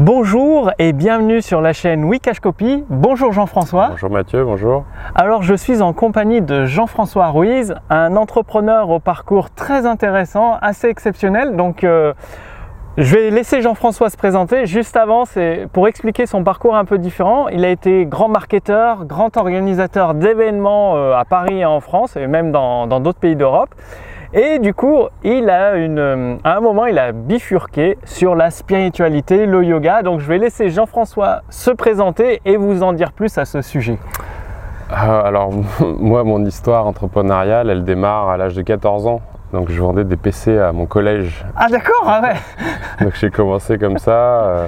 Bonjour et bienvenue sur la chaîne Wikash Copy. Bonjour Jean-François. Bonjour Mathieu, bonjour. Alors je suis en compagnie de Jean-François Ruiz, un entrepreneur au parcours très intéressant, assez exceptionnel. Donc euh, je vais laisser Jean-François se présenter. Juste avant, c'est pour expliquer son parcours un peu différent. Il a été grand marketeur, grand organisateur d'événements euh, à Paris et en France et même dans d'autres pays d'Europe. Et du coup, il a une, euh, à un moment, il a bifurqué sur la spiritualité, le yoga. Donc, je vais laisser Jean-François se présenter et vous en dire plus à ce sujet. Euh, alors, moi, mon histoire entrepreneuriale, elle démarre à l'âge de 14 ans. Donc je vendais des PC à mon collège. Ah d'accord, ah ouais. Donc j'ai commencé comme ça, euh,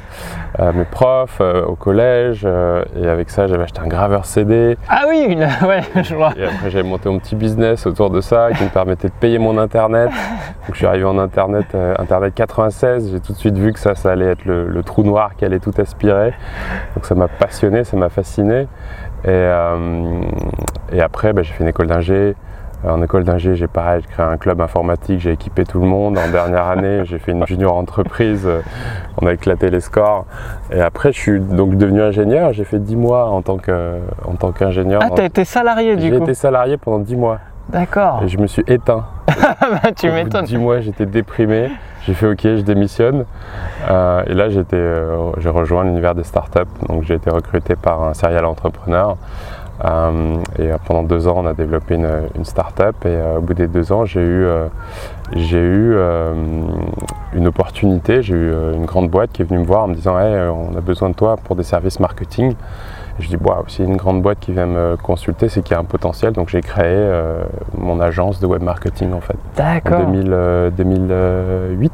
à mes profs, euh, au collège, euh, et avec ça j'avais acheté un graveur CD. Ah oui, ouais, je vois. Et après j'avais monté mon petit business autour de ça qui me permettait de payer mon internet. Donc je suis arrivé en internet, internet 96. J'ai tout de suite vu que ça, ça allait être le, le trou noir qui allait tout aspirer. Donc ça m'a passionné, ça m'a fasciné. Et, et après bah, j'ai fait une école d'ingé. Euh, en école d'ingé, j'ai pareil, j'ai créé un club informatique, j'ai équipé tout le monde. En dernière année, j'ai fait une junior entreprise, euh, on a éclaté les scores. Et après, je suis donc devenu ingénieur. J'ai fait 10 mois en tant qu'ingénieur. ah, tu as été salarié du coup J'ai été salarié pendant 10 mois. D'accord. Et je me suis éteint. bah, tu m'étonnes. 10 mois, j'étais déprimé. J'ai fait OK, je démissionne. Euh, et là, j'ai rejoint l'univers des startups. Donc, j'ai été recruté par un serial entrepreneur. Euh, et euh, pendant deux ans, on a développé une, une start-up. Et euh, au bout des deux ans, j'ai eu, j'ai eu une opportunité. J'ai eu une grande boîte qui est venue me voir en me disant hey, on a besoin de toi pour des services marketing. Et je dis wow, si une grande boîte qui vient me consulter, c'est qu'il y a un potentiel. Donc j'ai créé mon agence de web marketing en fait. D'accord. En 2008.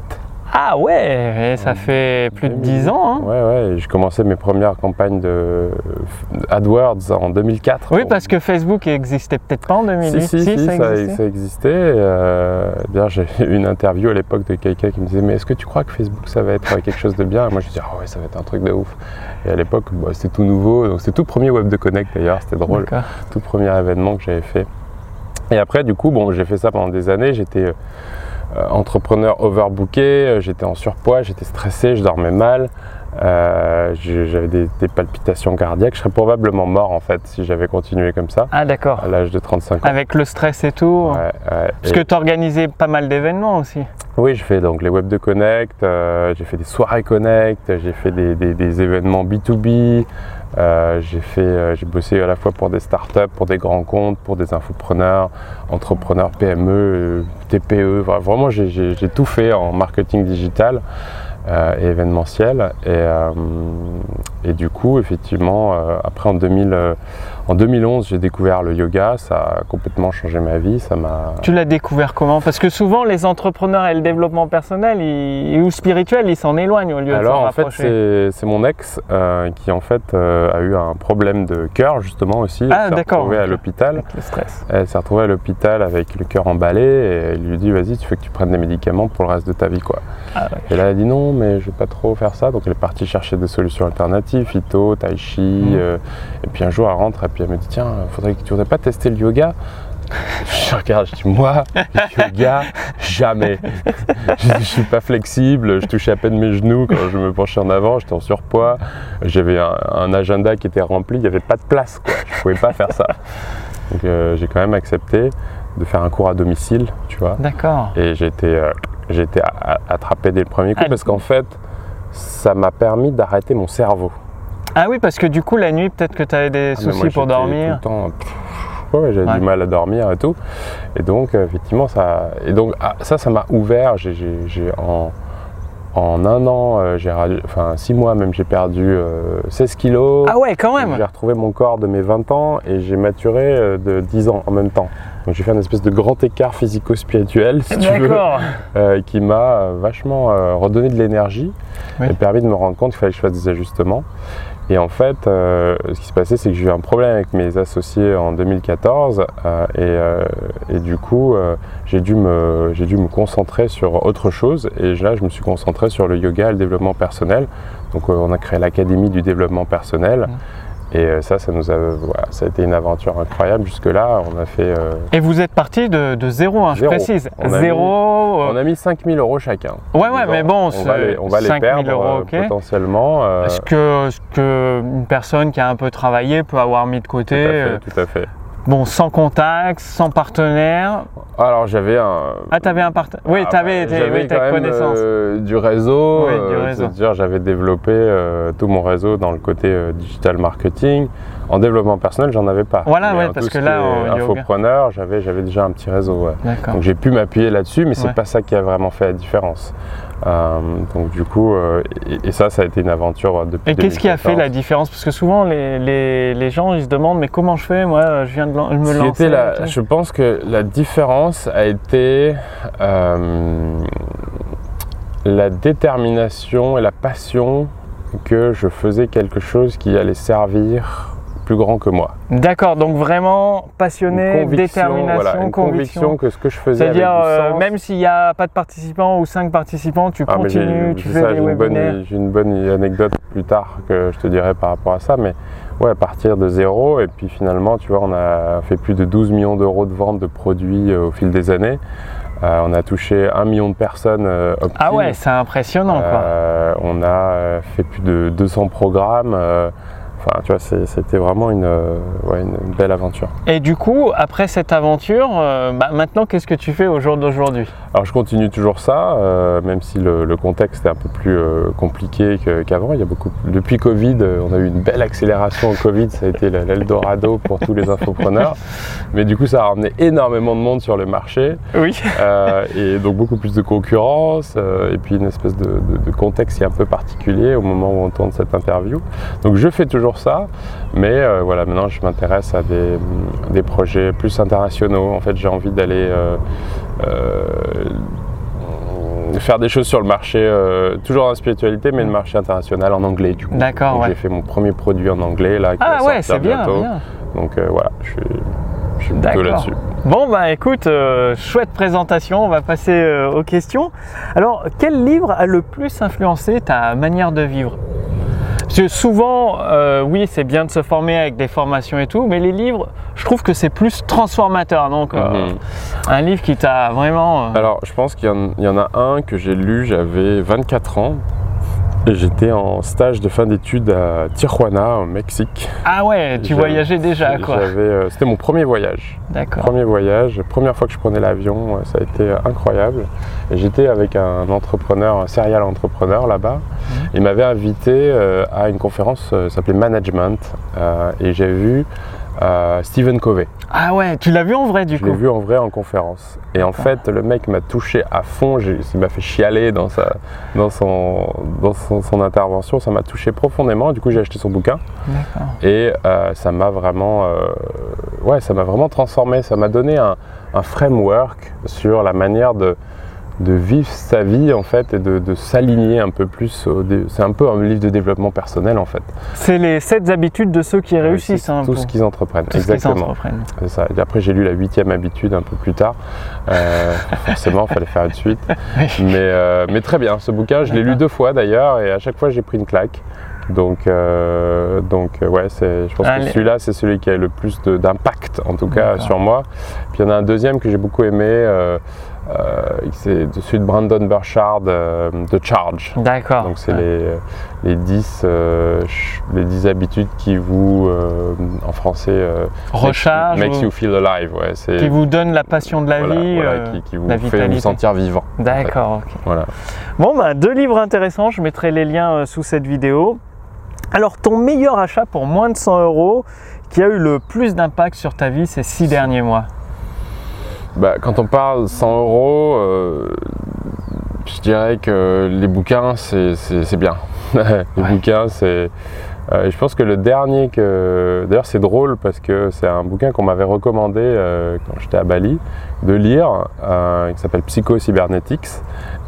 Ah ouais, ça fait plus de 10 ans. Hein. Ouais, ouais, j'ai commencé mes premières campagnes de AdWords en 2004. Oui, parce que Facebook n'existait peut-être pas en 2008. Si, si, si, ça, existait. Euh, j'ai eu une interview à l'époque de quelqu'un qui me disait Mais est-ce que tu crois que Facebook ça va être quelque chose de bien? Et moi je disais Ah ouais, ça va être un truc de ouf. Et à l'époque, bah, c'était tout nouveau. Donc c'était tout premier Web de Connect d'ailleurs, c'était drôle. Tout premier événement que j'avais fait. Et après, du coup, bon, j'ai fait ça pendant des années. J'étais euh, entrepreneur overbooké, euh, j'étais en surpoids, j'étais stressé, je dormais mal, euh, j'avais des, palpitations cardiaques. Je serais probablement mort en fait si j'avais continué comme ça. Ah d'accord. À l'âge de 35 ans. Avec le stress et tout. Ouais, Parce que tu organisais pas mal d'événements aussi. Oui, je fais donc les web de Connect, j'ai fait des soirées Connect, j'ai fait des, des, événements B2B, euh, j'ai fait, euh, j'ai bossé à la fois pour des startups, pour des grands comptes, pour des infopreneurs, entrepreneurs PME, euh, TPE. Vraiment, j'ai tout fait en marketing digital et événementiel. Et, et, du coup, effectivement, après en 2000 en 2011, j'ai découvert le yoga, ça a complètement changé ma vie, ça m'a... Tu l'as découvert comment? Parce que souvent, les entrepreneurs et le développement personnel ou spirituel, ils s'en éloignent au lieu Alors, de s'en rapprocher. Alors en fait, c'est mon ex euh, qui en fait euh, a eu un problème de cœur justement aussi. Ah d'accord. Elle s'est retrouvée à l'hôpital. le stress. Elle s'est retrouvée à l'hôpital avec le cœur emballé et il lui dit vas-y, tu fais que tu prennes des médicaments pour le reste de ta vie quoi. Ah, et là, elle a dit non, mais je vais pas trop faire ça. Donc elle est partie chercher des solutions alternatives, Ito, Tai Chi. Mmh. Euh, et puis un jour, elle rentre puis elle me dit tiens, faudrait que tu voudrais pas tester le yoga. Je regarde, je dis moi, le yoga, jamais. Je, ne suis pas flexible, je touchais à peine mes genoux quand je me penchais en avant, j'étais en surpoids, j'avais un, agenda qui était rempli, il n'y avait pas de place, quoi. je pouvais pas faire ça. Donc euh, j'ai quand même accepté de faire un cours à domicile, tu vois. D'accord. Et j'ai été, euh, attrapé dès le premier coup ah, parce qu'en fait, ça m'a permis d'arrêter mon cerveau. Ah oui, parce que du coup, la nuit, peut-être que tu avais des ah, soucis pour dormir. Tout le temps, ouais, j'avais du mal à dormir et tout. Et donc, euh, effectivement, ça, et donc, ah, ça, ça m'a ouvert. J'ai, en, en un an, euh, j'ai enfin six mois même, j'ai perdu 16 euh, kilos. Ah ouais, quand même. J'ai retrouvé mon corps de mes 20 ans et j'ai maturé de 10 ans en même temps. Donc j'ai fait un espèce de grand écart physico-spirituel, si tu veux, qui m'a vachement redonné de l'énergie et permis de me rendre compte qu'il fallait que je fasse des ajustements. Et en fait, euh, ce qui s'est passé, c'est que j'ai eu un problème avec mes associés en 2014 euh, euh, et, du coup, j'ai dû, me, dû me concentrer sur autre chose. Et là, je me suis concentré sur le yoga et le développement personnel. Donc, on a créé l'Académie du développement personnel. Et euh, ça, ça nous a, voilà, ça a été une aventure incroyable. Jusque-là, on a fait. euh, Et vous êtes parti de, de zéro, hein, je précise. On a Zéro. euh, on a mis 5000 euros chacun. Ouais, ouais, mais bon, on va les, on va les 5 000 perdre euros, euh, potentiellement. euh, Est-ce que, que une personne qui a un peu travaillé peut avoir mis de tout, à côté, fait, euh, tout à fait. Bon, sans contact, sans partenaire Alors j'avais un. Ah, t'avais un partenaire Oui, Ah, t'avais bah, oui, connaissance. euh, du réseau. Oui, du euh. C'est-à-dire j'avais développé euh, tout mon réseau dans le côté digital marketing. En développement personnel, j'en avais pas. Voilà, ouais, parce que là, en infopreneur, j'avais j'avais déjà un petit réseau. ouais. D'accord. Donc j'ai pu m'appuyer là-dessus, mais c'est Ouais. pas ça qui a vraiment fait la différence. Euh, donc du coup, euh, et, et ça, ça a été une aventure euh, depuis. Et qu'est-ce qui a fait 2014. la différence? Parce que souvent, les, les, les gens, ils se demandent, mais comment je fais? Moi, je viens de lan- me lancer. la- je pense que la différence a été euh, la détermination et la passion que je faisais quelque chose qui allait servir plus grand que moi. D'accord, donc vraiment passionné, conviction, détermination, voilà, une conviction. conviction que ce que je faisais C'est-à-dire, euh, même s'il n'y a pas de participants ou cinq participants, tu Ah, continues, tu fais ça, des j'ai une, webinaires. bonne, j'ai une bonne anecdote plus tard que je te dirai par rapport à ça, mais ouais, partir de zéro et puis finalement, tu vois, on a fait plus de 12 millions d'euros de ventes de produits euh, au fil des années. Euh, on a touché un million de personnes euh. Ah ouais, c'est impressionnant quoi. Euh, on a fait plus de 200 programmes. Enfin, tu vois, c'était vraiment une, euh, ouais, une belle aventure. Et du coup, après cette aventure, euh, bah, maintenant, qu'est-ce que tu fais au jour d'aujourd'hui? Alors je continue toujours ça, euh, même si le, le contexte est un peu plus compliqué qu'avant. Il y a beaucoup depuis Covid, on a eu une belle accélération au Covid, ça a été l'Eldorado pour tous les infopreneurs. Mais du coup, ça a ramené énormément de monde sur le marché Oui. et donc beaucoup plus de concurrence et puis une espèce de, de- de contexte qui est un peu particulier au moment où on tourne cette interview. Donc je fais toujours ça, mais euh, voilà, maintenant je m'intéresse à des, des projets plus internationaux. En fait, j'ai envie d'aller euh, euh, faire des choses sur le marché, euh, toujours la spiritualité, mais le marché international en anglais du coup. D'accord, ouais. J'ai fait mon premier produit en anglais là, qui Ah va ouais, c'est bien, bientôt. bien. Donc euh, voilà, je suis, je suis plutôt D'accord. là-dessus. Bon, bah écoute, euh, chouette présentation, on va passer aux questions. Alors, quel livre a le plus influencé ta manière de vivre? Parce que souvent, euh, oui, c'est bien de se former avec des formations et tout, mais les livres, je trouve que c'est plus transformateur. Donc, euh, Mhm. un livre qui t'a vraiment. euh, Alors, je pense qu'il y en a un que j'ai lu, j'avais 24 ans. Et j'étais en stage de fin d'études à Tijuana, au Mexique. Ah ouais, tu voyageais déjà, quoi. Euh, C'était mon premier voyage. D'accord. Premier voyage, première fois que je prenais l'avion, euh, ça a été euh, incroyable. Et j'étais avec un entrepreneur, un serial entrepreneur là-bas. Mhm. Il m'avait invité euh, à une conférence, ça s'appelait Management. euh, et j'ai vu euh, Stephen Covey. Ah ouais, tu l'as vu en vrai du Je l'ai coup vu en vrai en conférence. Et en fait, le mec m'a touché à fond. Il m'a fait chialer dans, sa, dans, son, dans son, son intervention. Ça m'a touché profondément. Du coup, j'ai acheté son bouquin. Et euh, ça m'a vraiment, euh, ouais, ça m'a vraiment transformé. Ça m'a donné un, un framework sur la manière de, de vivre sa vie en fait et de, de s'aligner un peu plus. C'est un peu un livre de développement personnel en fait. C'est les 7 habitudes de ceux qui réussissent. hein, tout pour- ce qu'ils entreprennent. tout Exactement. C'est ça. Et après, j'ai lu la huitième habitude un peu plus tard. Euh, forcément, il fallait faire une suite. Mais, euh, mais très bien, ce bouquin, je l'ai lu deux fois d'ailleurs, et à chaque fois, j'ai pris une claque. Donc, euh, donc euh, ouais, je pense Allez. que celui-là, c'est celui qui a le plus d'impact, en tout cas, sur moi. Puis il y en a un deuxième que j'ai beaucoup aimé, euh, c'est de- celui de Brandon Burchard, euh, The Charge. D'accord. Donc c'est Ouais. les, les, 10, euh, les 10 habitudes qui vous, euh, en français, euh, Recharge. makes ou- you feel alive. Ouais, c'est, qui vous donne la passion de la voilà, vie, voilà, euh, qui, qui vous la fait vitalité. vous sentir vivant. D'accord, ok. Voilà. Bon, bah, deux livres intéressants, je mettrai les liens euh, sous cette vidéo. Alors, ton meilleur achat pour moins de 100 euros qui a eu le plus d'impact sur ta vie ces six derniers mois? Bah, quand on parle 100 euros, euh, je dirais que les bouquins, c'est, bien. les Ouais. bouquins, c'est. euh, je pense que le dernier que. D'ailleurs, c'est drôle parce que c'est un bouquin qu'on m'avait recommandé euh, quand j'étais à Bali de lire, euh, qui s'appelle Psycho Cybernetics.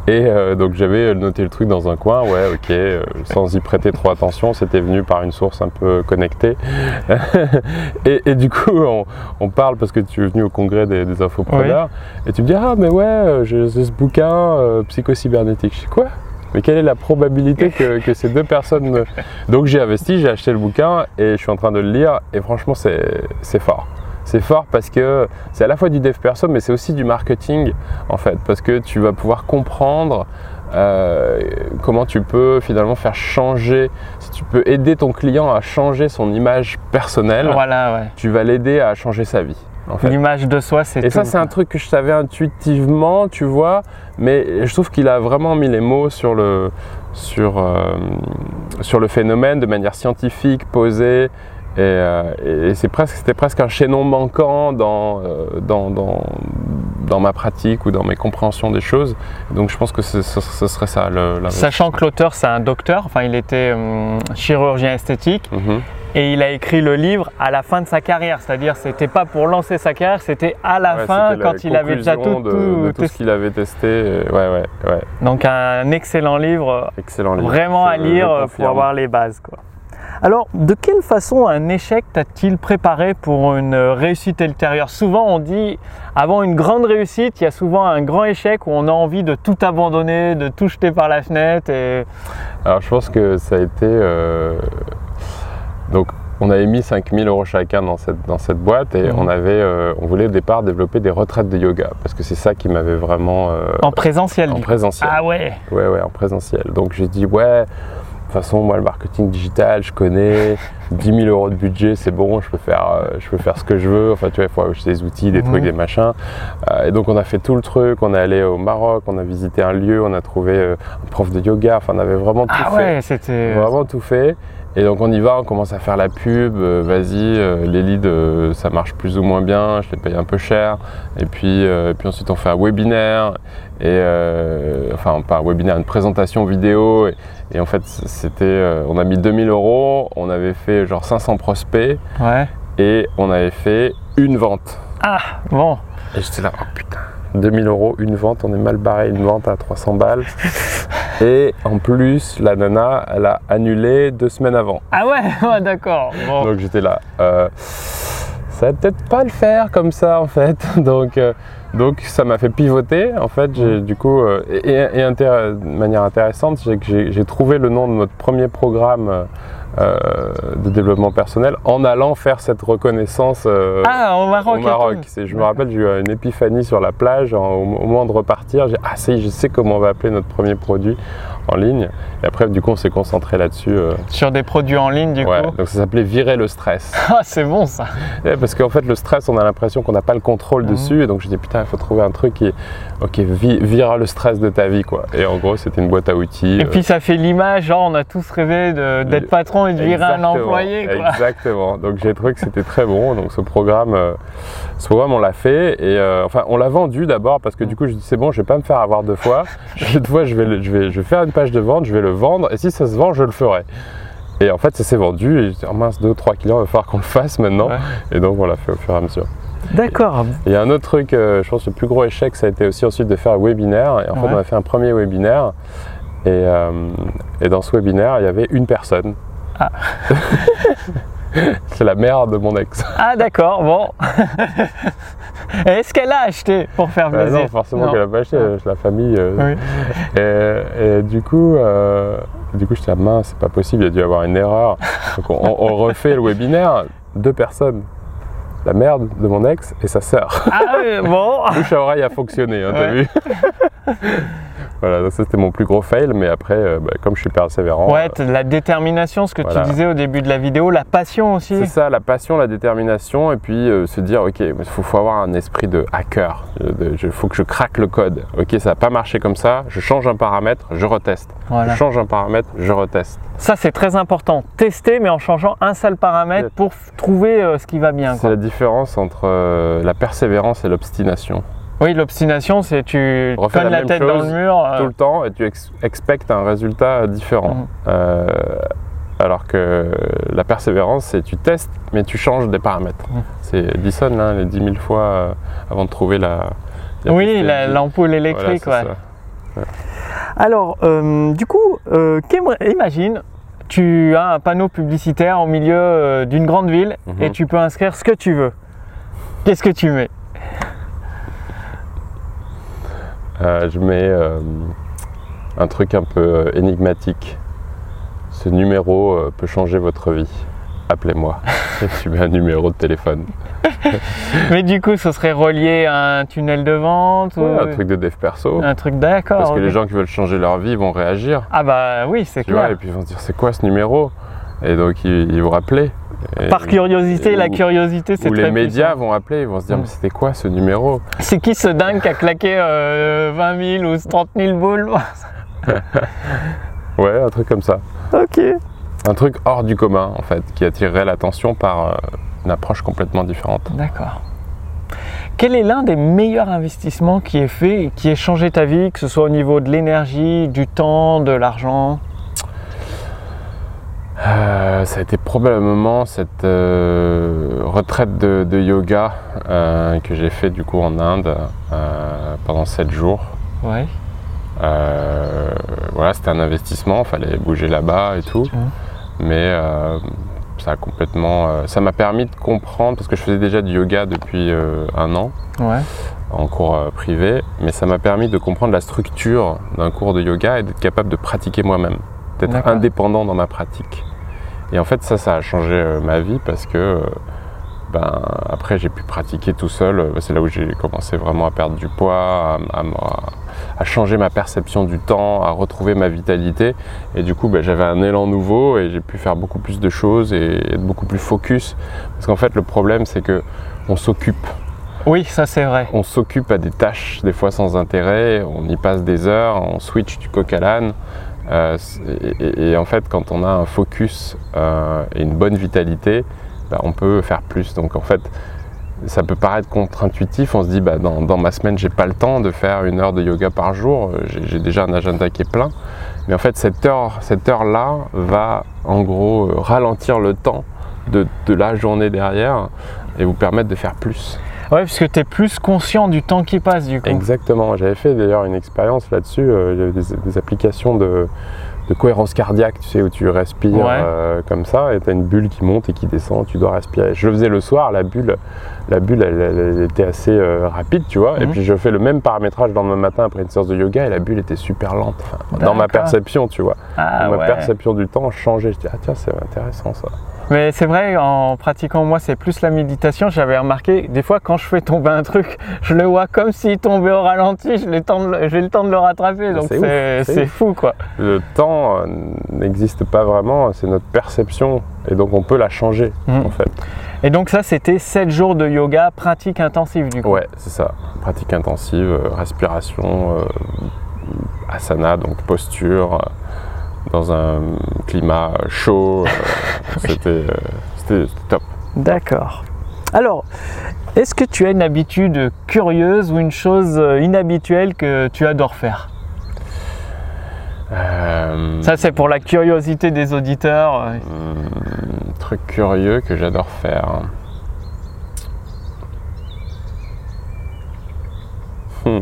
Et euh, donc j'avais noté le truc dans un coin, ouais, ok, euh, sans y prêter trop attention, c'était venu par une source un peu connectée. et, et du coup, on, on parle parce que tu es venu au congrès des, des infopreneurs, et tu me dis, ah, mais ouais, euh, j'ai ce bouquin, euh, Psycho Cybernétique. Je dis, quoi? Mais quelle est la probabilité que, que ces deux personnes. Donc j'ai investi, j'ai acheté le bouquin et je suis en train de le lire et franchement c'est fort. C'est fort parce que c'est à la fois du dev perso, mais c'est aussi du marketing en fait, parce que tu vas pouvoir comprendre euh, comment tu peux finalement faire changer, si tu peux aider ton client à changer son image personnelle, voilà, ouais. tu vas l'aider à changer sa vie. L'image de soi, c'est Et ça, c'est un truc que je savais intuitivement, tu vois, mais je trouve qu'il a vraiment mis les mots sur le, sur, euh, sur le phénomène de manière scientifique, posée euh, et, c'est presque, c'était presque un chaînon manquant dans, euh, dans, dans, dans, ma pratique ou dans mes compréhensions des choses. Donc je pense que ce, serait ça. Le, Sachant que l'auteur, c'est un docteur, enfin il était hum, chirurgien esthétique. Mhm. Et il a écrit le livre à la fin de sa carrière, c'est-à-dire c'était pas pour lancer sa carrière, c'était à la fin quand il avait déjà tout, de, tout, ce qu'il avait testé. Ouais, ouais, ouais. Donc un excellent livre, excellent livre. vraiment à lire pour avoir les bases. Quoi. Alors, de quelle façon un échec t'a-t-il préparé pour une réussite ultérieure? Souvent, on dit, avant une grande réussite, il y a souvent un grand échec où on a envie de tout abandonner, de tout jeter par la fenêtre. Et... Alors, je pense que ça a été... Euh, donc, on avait mis 5000 euros chacun dans cette, dans cette boîte et mhm. on, avait, euh, on voulait au départ développer des retraites de yoga parce que c'est ça qui m'avait vraiment. Euh, en présentiel En présentiel. Ah ouais Ouais, ouais, en présentiel. Donc j'ai dit, ouais, façon, moi, le marketing digital, je connais. 10 000 euros de budget, c'est bon, je peux, faire, euh, je peux faire ce que je veux. Enfin, tu vois, il faut acheter des outils, des trucs, mhm. des machins. Euh, et donc, on a fait tout le truc. On est allé au Maroc, on a visité un lieu, on a trouvé euh, un prof de yoga. Enfin, on avait vraiment tout ah fait. Ouais, c'était. Vraiment tout fait. Et donc on y va, on commence à faire la pub, vas-y, les leads ça marche plus ou moins bien, je les paye un peu cher. Et puis, puis ensuite on fait un webinaire, et enfin pas un webinaire, une présentation vidéo. Et en fait, c'était, euh, on a mis 2000 euros, on avait fait genre 500 prospects et on avait fait une vente. Ah, bon. Et j'étais là, oh putain, 2000 euros, une vente, on est mal barré, une vente à 300 balles. et en plus, la nana, elle a annulé deux semaines avant. Ah ouais, d'accord. Donc j'étais là. Euh, ça va peut-être pas le faire comme ça en fait. Donc, euh, donc ça m'a fait pivoter en fait. J'ai, du coup, euh, et, de manière intéressante, j'ai, j'ai trouvé le nom de notre premier programme euh, de développement personnel en allant faire cette reconnaissance euh, ah, au Maroc. Au Maroc. je me rappelle, j'ai eu une épiphanie sur la plage au, moment de repartir. J'ai ah je sais comment on va appeler notre premier produit en ligne. Et après, du coup, on s'est concentré là-dessus. Euh. Sur des produits en ligne, du ouais, coup Donc ça s'appelait virer le stress. Ah, c'est bon ça Parce qu'en fait, le stress, on a l'impression qu'on n'a pas le contrôle mhm. dessus. Et donc, je dis, putain, il faut trouver un truc qui, ok, vire le stress de ta vie, quoi. Et en gros, c'était une boîte à outils. Et puis, ça fait l'image, genre, on a tous rêvé d'être patron et de virer un employé. Exactement. Donc j'ai trouvé que c'était très bon. Donc ce programme, euh, ce programme on l'a fait et euh, enfin on l'a vendu d'abord parce que du coup je dis c'est bon, je vais pas me faire avoir deux fois. Deux fois je vais, je vais, je vais faire une de vente, je vais le vendre et si ça se vend, je le ferai. Et en fait, ça s'est vendu et j'ai oh mince, deux, trois clients, il va falloir qu'on le fasse maintenant. Et donc, on l'a fait au fur et à mesure. D'accord. Il y a un autre truc, euh, je pense le plus gros échec, ça a été aussi ensuite de faire un webinaire. Et en fait, on a fait un premier webinaire. Et, et, dans ce webinaire, il y avait une personne ah. C'est la mère de mon ex. Ah d'accord, bon. Est-ce qu'elle a acheté pour faire bah plaisir Non, forcément qu'elle n'a pas acheté, la famille. Euh. et, du coup, euh, du coup, je à mince, c'est pas possible, il y a dû y avoir une erreur. Donc on, refait le webinaire, deux personnes. La mère de mon ex et sa sœur. Ah oui, bon. Bouche à oreille a fonctionné, hein, t'as vu voilà, ça c'était mon plus gros fail, mais après, euh, bah, comme je suis persévérant. Ouais, euh, la détermination, ce que tu disais au début de la vidéo, la passion aussi. C'est ça, la passion, la détermination, et puis euh, se dire, ok, il faut, avoir un esprit de hacker. Il faut que je craque le code. Ok, ça n'a pas marché comme ça, je change un paramètre, je reteste. Je change un paramètre, je reteste. Ça c'est très important, tester mais en changeant un seul paramètre pour trouver ce qui va bien. C'est la différence entre la persévérance et l'obstination. Oui, l'obstination, c'est tu cognes la, tête dans le mur. Euh. Tout le temps et tu expectes un résultat différent. Mm. Euh, alors que la persévérance, c'est tu testes, mais tu changes des paramètres. Mm. C'est Edison, hein, les 10 000 fois euh, avant de trouver la. oui, l'ampoule électrique, Alors, du coup, imagine, tu as un panneau publicitaire au milieu d'une grande ville et mhm. tu peux inscrire ce que tu veux. Qu'est-ce que tu mets Euh, je mets. Euh, un truc un peu énigmatique. Ce numéro peut changer votre vie. Appelez-moi. tu mets un numéro de téléphone. Mais du coup, ce serait relié à un tunnel de vente ou... Un truc de dev perso. Un truc d'accord. Parce que les gens qui veulent changer leur vie vont réagir. Ah bah oui, c'est clair. et puis ils vont se dire c'est quoi ce numéro? Et donc ils, vont rappeler. Par curiosité, la curiosité c'est très les médias vont appeler, ils vont se dire mais c'était quoi ce numéro C'est qui ce dingue qui a claqué 20 euh, 000 ou 30 000 boules Ouais, un truc comme ça. Ok. Un truc hors du commun en fait, qui attirerait l'attention par euh, une approche complètement différente. D'accord. Quel est l'un des meilleurs investissements qui est fait et qui ait changé ta vie, que ce soit au niveau de l'énergie, du temps, de l'argent? Euh, ça a été probablement cette euh, retraite de, yoga euh, que j'ai fait du coup en Inde pendant 7 jours. Ouais. voilà, c'était un investissement, il fallait bouger là-bas et tout. Mais ça a complètement. Ça m'a permis de comprendre, parce que je faisais déjà du yoga depuis un an, en cours privé, mais ça m'a permis de comprendre la structure d'un cours de yoga et d'être capable de pratiquer moi-même, d'être indépendant dans ma pratique. Et en fait, ça, ça a changé ma vie parce que ben, après j'ai pu pratiquer tout seul. C'est là où j'ai commencé vraiment à perdre du poids, à, changer ma perception du temps, à retrouver ma vitalité. Et du coup, ben, j'avais un élan nouveau et j'ai pu faire beaucoup plus de choses et être beaucoup plus focus. Parce qu'en fait, le problème, c'est que on s'occupe. Oui, ça c'est vrai. On s'occupe à des tâches, des fois sans intérêt, on y passe des heures, on switch du coq à l'âne. Euh, et, en fait, quand on a un focus euh, et une bonne vitalité, bah, on peut faire plus. Donc en fait, ça peut paraître contre-intuitif. On se dit, bah, dans, ma semaine, j'ai pas le temps de faire une heure de yoga par jour. J'ai déjà un agenda qui est plein. Mais en fait, cette heure, cette heure-là va en gros ralentir le temps de, la journée derrière et vous permettre de faire plus. Ouais, parce que tu es plus conscient du temps qui passe du coup. Exactement. J'avais fait d'ailleurs une expérience là-dessus. Euh, il y avait des applications de, de cohérence cardiaque, tu sais, où tu respires euh, comme ça, et tu as une bulle qui monte et qui descend, tu dois respirer. Je le faisais le soir, la bulle, la bulle elle, était assez euh, rapide, tu vois, et mhm. puis je fais le même paramétrage dans le matin après une séance de yoga, et la bulle était super lente, dans ma perception, tu vois. Ah ma perception du temps changeait. Je dis, ah tiens, c'est intéressant ça. Mais c'est vrai, en pratiquant moi, c'est plus la méditation. J'avais remarqué, des fois, quand je fais tomber un truc, je le vois comme s'il tombait au ralenti. J'ai le, temps de le rattraper. Donc c'est fou, quoi. Le temps euh, n'existe pas vraiment, c'est notre perception. Et donc on peut la changer, mmh. en fait. Et donc ça, c'était 7 jours de yoga, pratique intensive, du coup. Ouais, c'est ça. Pratique intensive, euh, respiration, euh, asana, donc posture dans un climat chaud. Euh, c'était top. D'accord. Alors, est-ce que tu as une habitude curieuse ou une chose euh, inhabituelle que tu adores faire? Euh, Ça, c'est pour la curiosité des auditeurs. Un hmm, truc curieux que j'adore faire. Hmm.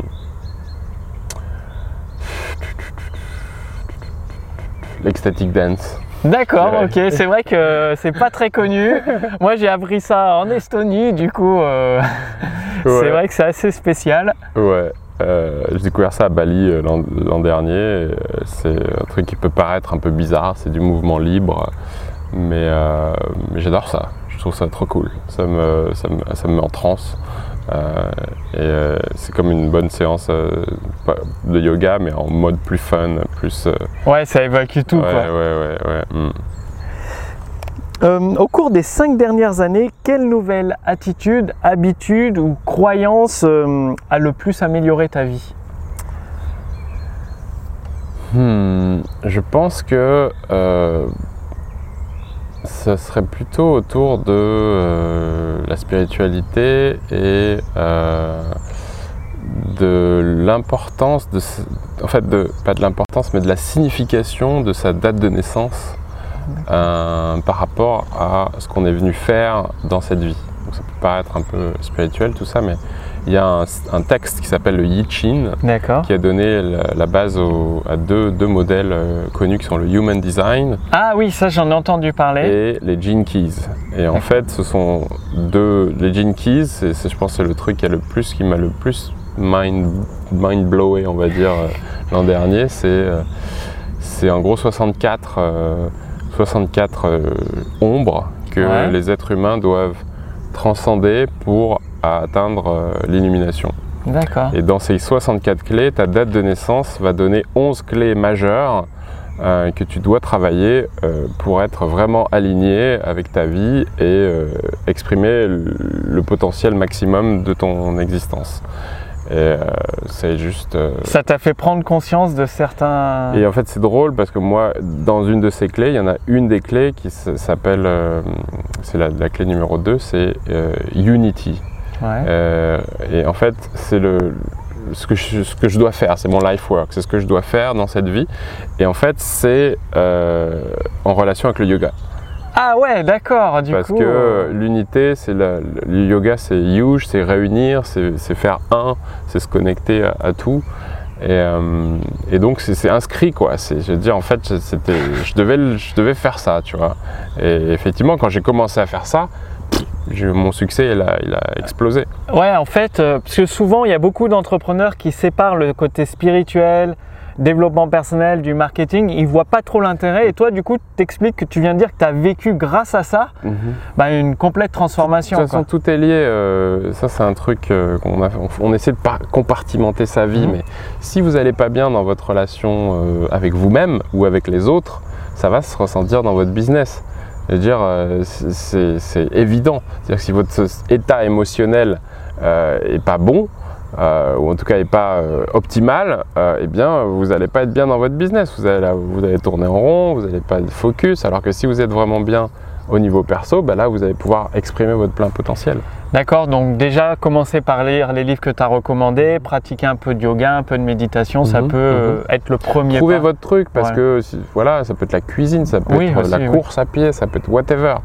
L'ecstatic dance. D'accord, ok, c'est vrai que c'est pas très connu. Moi j'ai appris ça en Estonie, du coup euh, c'est vrai que c'est assez spécial. Ouais, euh, j'ai découvert ça à Bali euh, l'an dernier. C'est un truc qui peut paraître un peu bizarre, c'est du mouvement libre, mais, j'adore ça. Je trouve ça trop cool. Ça me, ça me, ça me met en transe. Euh, et euh, c'est comme une bonne séance euh, de yoga, mais en mode plus fun, plus. ouais, ça évacue tout. Ouais, quoi. ouais, ouais. ouais. Hmm. au cours des cinq dernières années, quelle nouvelle attitude, habitude ou croyance a le plus amélioré ta vie? Hmm, Je pense que ce serait plutôt autour de euh, la spiritualité et euh, de l'importance de en fait de pas de l'importance mais de la signification de sa date de naissance euh, par rapport à ce qu'on est venu faire dans cette vie. Donc ça peut paraître un peu spirituel tout ça mais il y a un, texte qui s'appelle le Yi Chin, qui a donné la, base à deux, modèles euh, connus qui sont le Human Design. Ah oui, ça j'en ai entendu parler. Et les Gene Keys. Et en fait, ce sont deux. Les Gene Keys, je pense, c'est le truc qui a le plus, qui m'a le plus mind, mind blowé, on va dire, l'an dernier. C'est c'est en gros 64, 64 ombres que les êtres humains doivent transcender pour atteindre l'illumination. D'accord. Et dans ces 64 clés, ta date de naissance va donner 11 clés majeures euh, que tu dois travailler euh, pour être vraiment aligné avec ta vie et euh, exprimer le, potentiel maximum de ton existence. Et c'est juste. Ça t'a fait prendre conscience de certains. Et en fait, c'est drôle parce que moi, dans une de ces clés, il y en a une des clés qui s'appelle. c'est la, la, clé numéro 2, c'est Unity. Euh, et en fait, c'est le, ce que, je, ce que je dois faire, c'est mon life work, c'est ce que je dois faire dans cette vie. Et en fait, c'est euh, en relation avec le yoga. Ah ouais, d'accord, du Parce coup. Parce que l'unité, c'est le yoga, c'est huge, c'est réunir, c'est faire un, c'est se connecter à, tout. Et, euh, et, donc c'est inscrit quoi. Je veux dire en fait c'était, je devais, je devais faire ça, tu vois. Et effectivement quand j'ai commencé à faire ça, mon succès, il a, il a, explosé. Ouais, en fait, euh, parce que souvent, il y a beaucoup d'entrepreneurs qui séparent le côté spirituel, développement personnel, du marketing. Ils ne voient pas trop l'intérêt. Et toi, du coup, tu expliques que tu viens de dire que tu as vécu grâce à ça mhm. bah, une complète transformation. De toute façon, tout est lié. Euh, ça, c'est un truc euh, qu'on on, essaie de compartimenter sa vie. Mhm. Mais si vous n'allez pas bien dans votre relation avec vous-même ou avec les autres, ça va se ressentir dans votre business. Je veux dire, euh, c'est évident. C'est-à-dire que si votre état émotionnel n'est euh, pas bon, euh, ou en tout cas n'est pas optimal, eh bien vous n'allez pas être bien dans votre business. Vous allez, vous allez tourner en rond, vous n'allez pas être focus. Alors que si vous êtes vraiment bien au niveau perso, bah là vous allez pouvoir exprimer votre plein potentiel. D'accord, donc déjà commencer par lire les livres que tu as recommandés, pratiquer un peu de yoga, un peu de méditation, ça mhm, peut mhm. Euh, être le premier Trouvez votre truc parce que voilà, ça peut être la cuisine, ça peut être la course à pied, ça peut être whatever.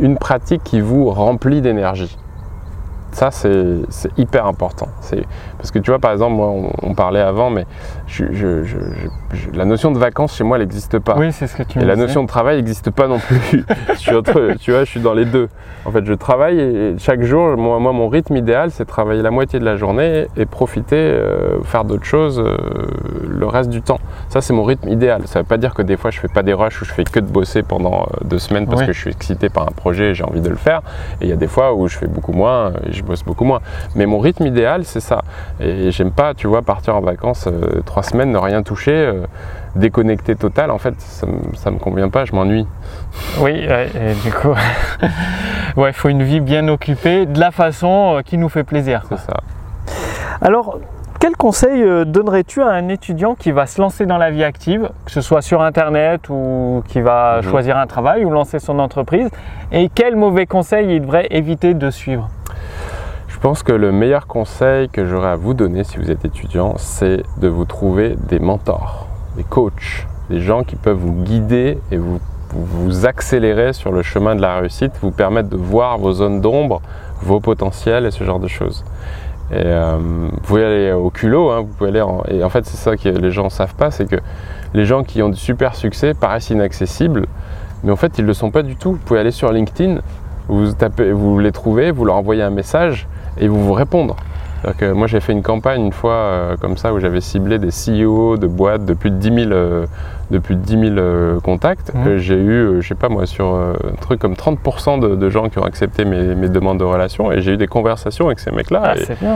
Une pratique qui vous remplit d'énergie. Ça, c'est hyper important. Parce que tu vois, par exemple, moi, on, parlait avant, mais la notion de vacances chez moi, elle n'existe pas. Oui, c'est ce que tu Et la notion de travail n'existe pas non plus. je suis tu vois, je suis dans les deux. En fait, je travaille et chaque jour, moi, moi mon rythme idéal, c'est travailler la moitié de la journée et profiter, euh, faire d'autres choses euh, le reste du temps. Ça, c'est mon rythme idéal. Ça ne veut pas dire que des fois, je fais pas des rushs où je fais que de bosser pendant euh, deux semaines parce que je suis excité par un projet et j'ai envie de le faire. Et il y a des fois où je fais beaucoup moins et je bosse beaucoup moins. Mais mon rythme idéal, c'est ça. Et j'aime pas, tu vois, partir en vacances trois semaines, ne rien toucher déconnecté total, en fait, ça, ne me convient pas, je m'ennuie. Oui, et du coup, ouais, il faut une vie bien occupée, de la façon euh, qui nous fait plaisir. C'est ça. Alors, quel conseil euh, donnerais-tu à un étudiant qui va se lancer dans la vie active, que ce soit sur Internet ou qui va mhm. choisir un travail ou lancer son entreprise, et quel mauvais conseil il devrait éviter de suivre? Pense que le meilleur conseil que j'aurais à vous donner si vous êtes étudiant, c'est de vous trouver des mentors des coachs, des gens qui peuvent vous guider et vous, vous accélérer sur le chemin de la réussite, vous permettre de voir vos zones d'ombre, vos potentiels et ce genre de choses. Et euh, vous pouvez aller au culot, hein, vous pouvez aller et en fait c'est ça que les gens ne savent pas, c'est que les gens qui ont du super succès paraissent inaccessibles, mais en fait ils ne le sont pas du tout. Vous pouvez aller sur LinkedIn, vous, vous les trouvez, vous leur envoyez un message et vous vous répondre. Moi j'ai fait une campagne une fois euh, comme ça où j'avais ciblé des CEO de boîtes de plus de 10 000, euh, de plus de 10 000 euh, contacts. Mmh. J'ai eu, je sais pas moi, sur un truc comme 30% de, gens qui ont accepté mes, demandes de relation et j'ai eu des conversations avec ces mecs-là. Ah,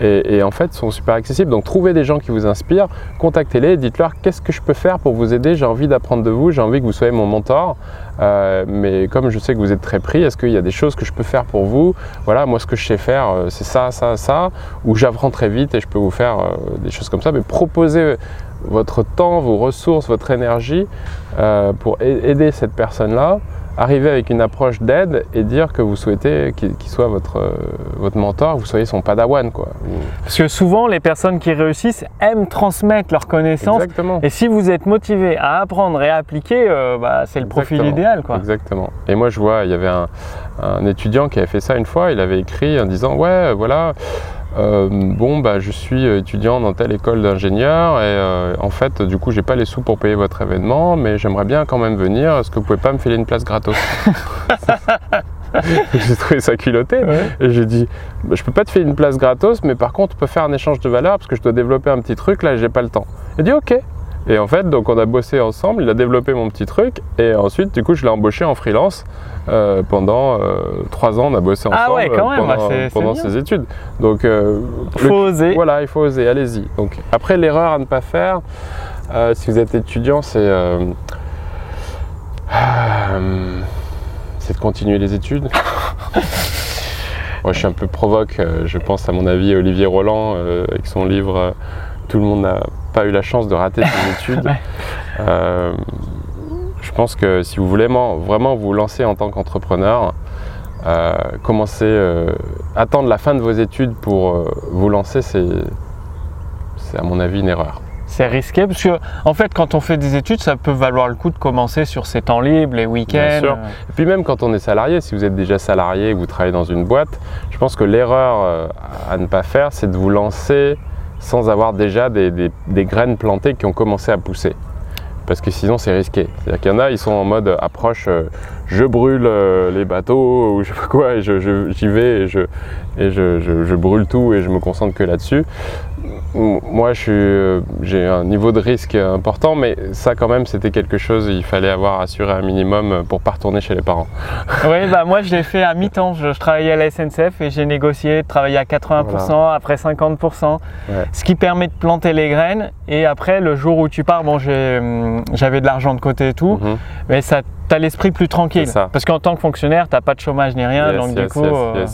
et, et, en fait, sont super accessibles. Donc trouvez des gens qui vous inspirent, contactez-les, dites-leur qu'est-ce que je peux faire pour vous aider? J'ai envie d'apprendre de vous, j'ai envie que vous soyez mon mentor. mais comme je sais que vous êtes très pris, est-ce qu'il y a des choses que je peux faire pour vous? Voilà, moi ce que je sais faire, c'est ça, ça, ça où j'apprends très vite et je peux vous faire euh, des choses comme ça. Mais proposez votre temps, vos ressources, votre énergie euh, pour aider cette personne-là. Arriver avec une approche d'aide et dire que vous souhaitez qu'il soit votre, euh, votre mentor, vous soyez son padawan. Quoi. Parce que souvent, les personnes qui réussissent aiment transmettre leurs connaissances. Exactement. Et si vous êtes motivé à apprendre et à appliquer, bah, c'est le profil idéal. Quoi. Exactement. Et moi, je vois, il y avait un, un étudiant qui avait fait ça une fois. Il avait écrit en disant Ouais, voilà. Euh, bon, bah, je suis étudiant dans telle école d'ingénieur et euh, en fait, du coup, j'ai pas les sous pour payer votre événement, mais j'aimerais bien quand même venir. Est-ce que vous pouvez pas me filer une place gratos? J'ai trouvé ça culotté. Et j'ai dit, bah, je peux pas te faire une place gratos, mais par contre, on peut faire un échange de valeur parce que je dois développer un petit truc, là, j'ai pas le temps. Il dit, ok. Et en fait, donc on a bossé ensemble, il a développé mon petit truc, et ensuite, du coup, je l'ai embauché en freelance. Euh, pendant euh, trois ans, on a bossé ah ensemble euh, pendant, ses études. Donc, il faut oser. Voilà, il faut oser, allez-y. Donc, après, l'erreur à ne pas faire, si vous êtes étudiant, c'est c'est de continuer les études. Moi, je suis un peu provoque. Je pense, à mon avis, Olivier Roland, avec son livre Tout le monde n'a pas eu la chance de rater ses études je pense que si vous voulez vraiment vous lancer en tant qu'entrepreneur, euh, commencer, euh, attendre la fin de vos études pour euh, vous lancer, c'est à mon avis une erreur. C'est risqué parce que en fait quand on fait des études ça peut valoir le coup de commencer sur ses temps libres, les week-ends. Bien Et puis même quand on est salarié, si vous êtes déjà salarié et que vous travaillez dans une boîte, je pense que l'erreur à ne pas faire c'est de vous lancer sans avoir déjà des graines plantées qui ont commencé à pousser parce que sinon c'est risqué. C'est-à-dire qu'il y en a, ils sont en mode approche, euh, je brûle euh, les bateaux ou je sais quoi, et j'y vais et je, brûle tout et je me concentre que là-dessus. Moi, euh, j'ai un niveau de risque important, mais ça quand même, c'était quelque chose, il fallait avoir assuré un minimum pour pas retourner chez les parents. Oui, bah moi je l'ai fait à mi-temps. Je, travaillais à la SNCF et j'ai négocié de travailler à 80%, après 50%, ce qui permet de planter les graines. Et après, le jour où tu pars, bon, hum, j'avais de l'argent de côté et tout, mhm. mais ça tu l'esprit plus tranquille. Parce qu'en tant que fonctionnaire, tu n'as pas de chômage ni rien. donc du coup, euh,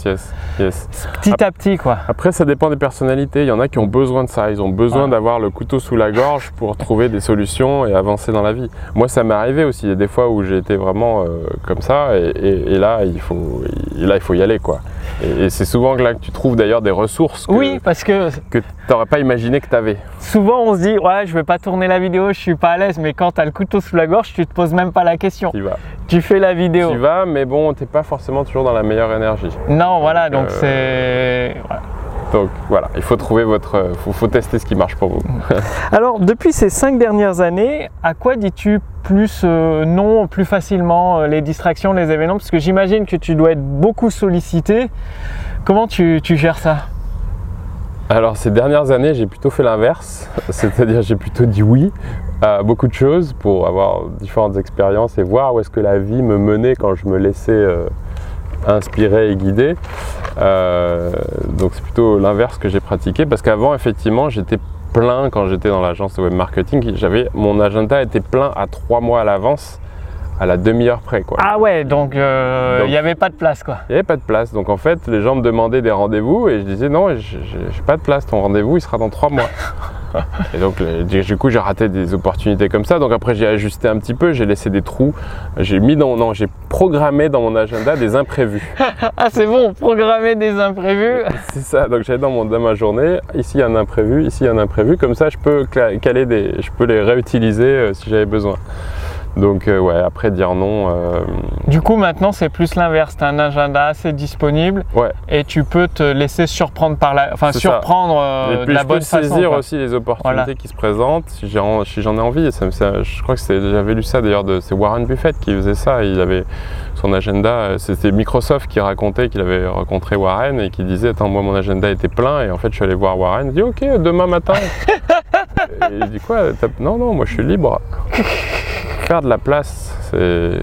petit à petit. quoi. Après, ça dépend des personnalités. Il y en a qui ont besoin de ça. Ils ont besoin d'avoir le couteau sous la gorge pour trouver des solutions et avancer dans la vie. Moi, ça m'est arrivé aussi. Il y a des fois où j'ai été vraiment euh, comme ça. Et, là, il faut, là, il faut y aller. quoi. Et, c'est souvent là que tu trouves d'ailleurs des ressources que, oui, parce que, que tu n'aurais pas imaginé que tu avais. Souvent, on se dit, ouais, je vais pas tourner la vidéo, je suis pas à l'aise. Mais quand tu as le couteau sous la gorge, tu te poses même pas la question. Tu fais la vidéo. Tu vas, mais bon, t'es pas forcément toujours dans la meilleure énergie. Non, voilà, donc, euh, c'est. Donc voilà, il faut trouver votre. Il faut, tester ce qui marche pour vous. Alors, depuis ces cinq dernières années, à quoi dis-tu plus euh, non, plus facilement euh, les distractions, les événements? Parce que j'imagine que tu dois être beaucoup sollicité. Comment tu, tu gères ça? Alors ces dernières années, j'ai plutôt fait l'inverse, c'est-à-dire j'ai plutôt dit oui à beaucoup de choses pour avoir différentes expériences et voir où est-ce que la vie me menait quand je me laissais euh, inspirer et guider. Euh, donc c'est plutôt l'inverse que j'ai pratiqué parce qu'avant effectivement j'étais plein quand j'étais dans l'agence de web marketing. J'avais mon agenda était plein à trois mois à l'avance à la demi-heure près. Quoi. Ah ouais, donc euh, il n'y avait pas de place quoi. Il n'y avait pas de place. Donc en fait, les gens me demandaient des rendez-vous et je disais non, j'ai pas de place. Ton rendez-vous, il sera dans trois mois. et donc du coup, j'ai raté des opportunités comme ça. Donc après, j'ai ajusté un petit peu, j'ai laissé des trous. J'ai mis dans non, j'ai programmé dans mon agenda des imprévus. ah c'est bon, programmer des imprévus. c'est ça. Donc j'allais dans mon dans ma journée. Ici il y a un imprévu, ici il y a un imprévu. Comme ça, je peux caler des, je peux les réutiliser euh, si j'avais besoin. Donc euh, ouais, après dire non. Euh, du coup maintenant c'est plus l'inverse, tu as un agenda assez disponible ouais. et tu peux te laisser surprendre par la, enfin surprendre euh, de la bonne façon. Je peux saisir aussi les opportunités qui se présentent si j'en si ai envie. Ça, je crois que j'avais lu ça d'ailleurs de c'est Warren Buffett qui faisait ça. Il avait son agenda, c'était Microsoft qui racontait qu'il avait rencontré Warren et qui disait attends moi mon agenda était plein et en fait je suis allé voir Warren. Il dit ok demain matin. et il dit quoi Non non moi je suis libre faire de la place,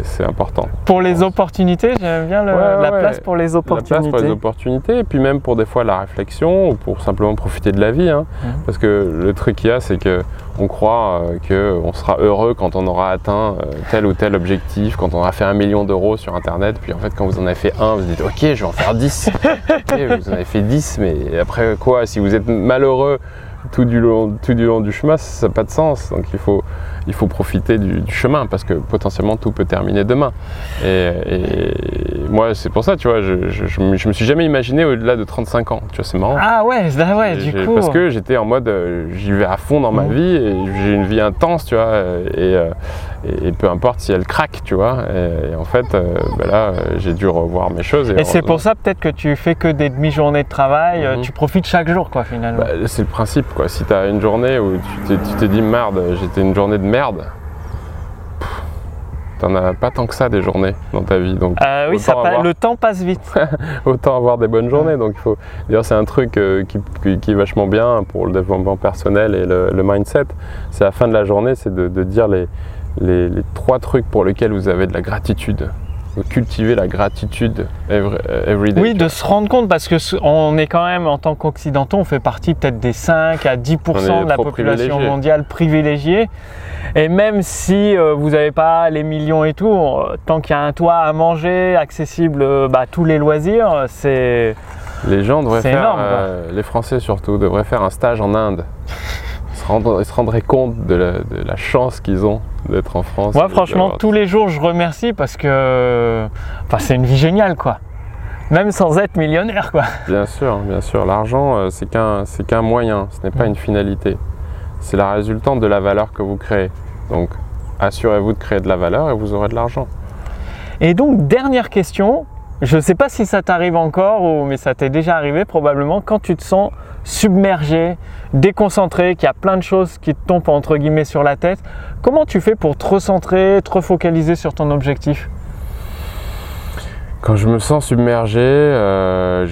c'est important. Pour les opportunités, j'aime bien la place pour les opportunités. La place pour les opportunités, et puis même pour des fois la réflexion, ou pour simplement profiter de la vie. Hein. Mhm. Parce que le truc qu'il y a, c'est que on croit euh, qu'on sera heureux quand on aura atteint euh, tel ou tel objectif, quand on aura fait un million d'euros sur Internet, puis en fait quand vous en avez fait un, vous dites ok, je vais en faire 10. vous en avez fait 10, mais après quoi Si vous êtes malheureux tout du long, tout du, long du chemin, ça n'a pas de sens. Donc il faut, il faut profiter du, chemin parce que potentiellement tout peut terminer demain. Et, moi, c'est pour ça, tu vois, je, je, me suis jamais imaginé au-delà de 35 ans. Tu vois, c'est marrant. Ah ouais, ouais, du coup. Parce que j'étais en mode, euh, j'y vais à fond dans ma mmh. vie et j'ai une vie intense, tu vois, et, euh, et, peu importe si elle craque, tu vois. Et, en fait, euh, ben là, j'ai dû revoir mes choses. Et, c'est pour ça peut-être que tu fais que des demi-journées de travail, mmh. tu profites chaque jour, quoi, finalement. Bah, c'est le principe, quoi. Si tu as une journée où tu te dis, merde, j'étais une journée de merde, tu n'en as pas tant que ça des journées dans ta vie. Donc, euh, oui, ça le temps passe vite. autant avoir des bonnes journées. Donc, il faut. D'ailleurs, c'est un truc euh, qui, qui, est vachement bien pour le développement personnel et le, mindset. C'est à la fin de la journée, c'est de, de, dire les, les, les trois trucs pour lesquels vous avez de la gratitude cultiver la gratitude every, day. Oui, de se rendre compte parce que on est quand même en tant qu'occidentaux, on fait partie peut-être des 5 à 10% de la population mondiale privilégiée. Et même si euh, vous n'avez pas les millions et tout, euh, tant qu'il y a un toit à manger, accessible euh, bah, tous les loisirs, c'est les gens devraient faire, les Français surtout, devraient faire un stage en Inde. Ils se rendraient compte de la chance qu'ils ont d'être en France. Moi, franchement, tous les jours, je remercie parce que enfin, c'est une vie géniale, quoi. Même sans être millionnaire, quoi. Bien sûr, bien sûr. L'argent, euh, c'est qu'un, c'est qu'un moyen, ce n'est pas une finalité. C'est la résultante de la valeur que vous créez. Donc, assurez-vous de créer de la valeur et vous aurez de l'argent. Et donc, dernière question. Je ne sais pas si ça t'arrive encore, ou, mais ça t'est déjà arrivé probablement, quand tu te sens submergé, déconcentré, qu'il y a plein de choses qui te tombent entre guillemets sur la tête. Comment tu fais pour te recentrer, te refocaliser sur ton objectif? Quand je me sens submergé, euh,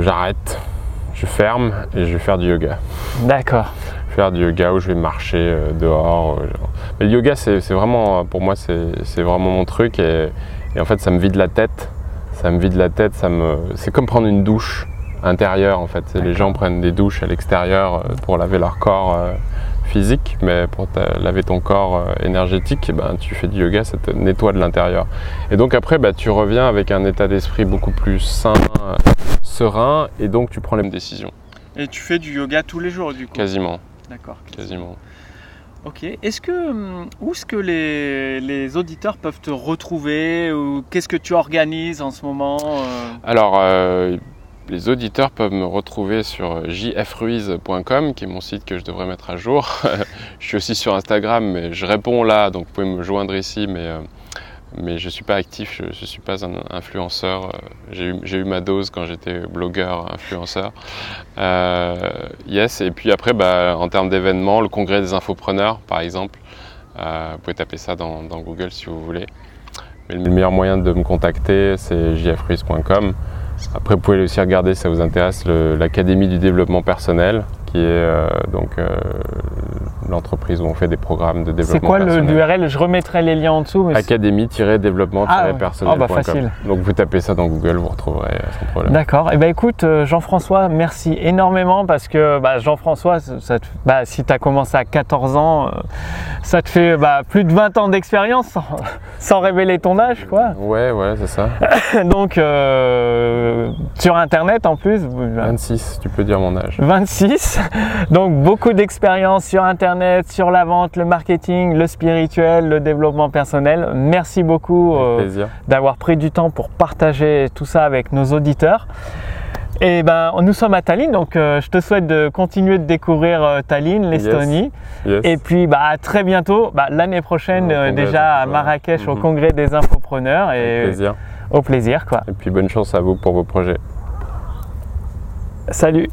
j'arrête, je, ferme et je vais faire du yoga. D'accord. Faire du yoga où je vais marcher euh, dehors. Euh, Mais le yoga, c'est vraiment, pour moi, c'est vraiment mon truc et, et, en fait, ça me vide la tête. Ça me vide la tête, ça me, c'est comme prendre une douche intérieur en fait. Les gens prennent des douches à l'extérieur euh, pour laver leur corps euh, physique, mais pour laver ton corps euh, énergétique, ben, tu fais du yoga, ça te nettoie de l'intérieur. Et donc après, bah, tu reviens avec un état d'esprit beaucoup plus sain, serein, et donc tu prends les décisions. Et tu fais du yoga tous les jours du coup? Quasiment. D'accord. Quasiment. Ok. Est-ce que hum, où est-ce que les, auditeurs peuvent te retrouver? Ou qu'est-ce que tu organises en ce moment Alors les auditeurs peuvent me retrouver sur jfruise.com, qui est mon site que je devrais mettre à jour. je suis aussi sur Instagram, mais je réponds là, donc vous pouvez me joindre ici, mais, euh, je ne suis pas actif, je ne suis pas un influenceur. J'ai eu, ma dose quand j'étais blogueur, influenceur. Euh, yes, et puis après, bah, en termes d'événements, le congrès des infopreneurs, par exemple, euh, vous pouvez taper ça dans, Google si vous voulez. Mais le meilleur moyen de me contacter, c'est jfruise.com. Après, vous pouvez aussi regarder, si ça vous intéresse, l'Académie du développement personnel, qui est euh, donc euh, l'entreprise où on fait des programmes de développement C'est quoi l'URL Je remettrai les liens en dessous. Académie-développement-personnel. Ah, bah, facile. Donc vous tapez ça dans Google, vous retrouverez euh, sans problème. D'accord. Et eh ben écoute, Jean-François, merci énormément parce que bah, Jean-François, bah, si tu as commencé à 14 ans, ça te fait bah, plus de 20 ans d'expérience sans, révéler ton âge, quoi. Ouais, ouais, c'est ça. donc sur Internet en plus. 26, tu peux dire mon âge. 26. Donc beaucoup d'expérience sur Internet, sur la vente, le marketing, le spirituel, le développement personnel. Merci beaucoup euh, d'avoir pris du temps pour partager tout ça avec nos auditeurs. Et ben, nous sommes à Tallinn, donc euh, je te souhaite de continuer de découvrir euh, Tallinn, l'Estonie. Et puis, bah, à très bientôt, bah, l'année prochaine déjà à Marrakech au mhm. congrès des infopreneurs. Et plaisir. Au plaisir, quoi. Et puis bonne chance à vous pour vos projets. Salut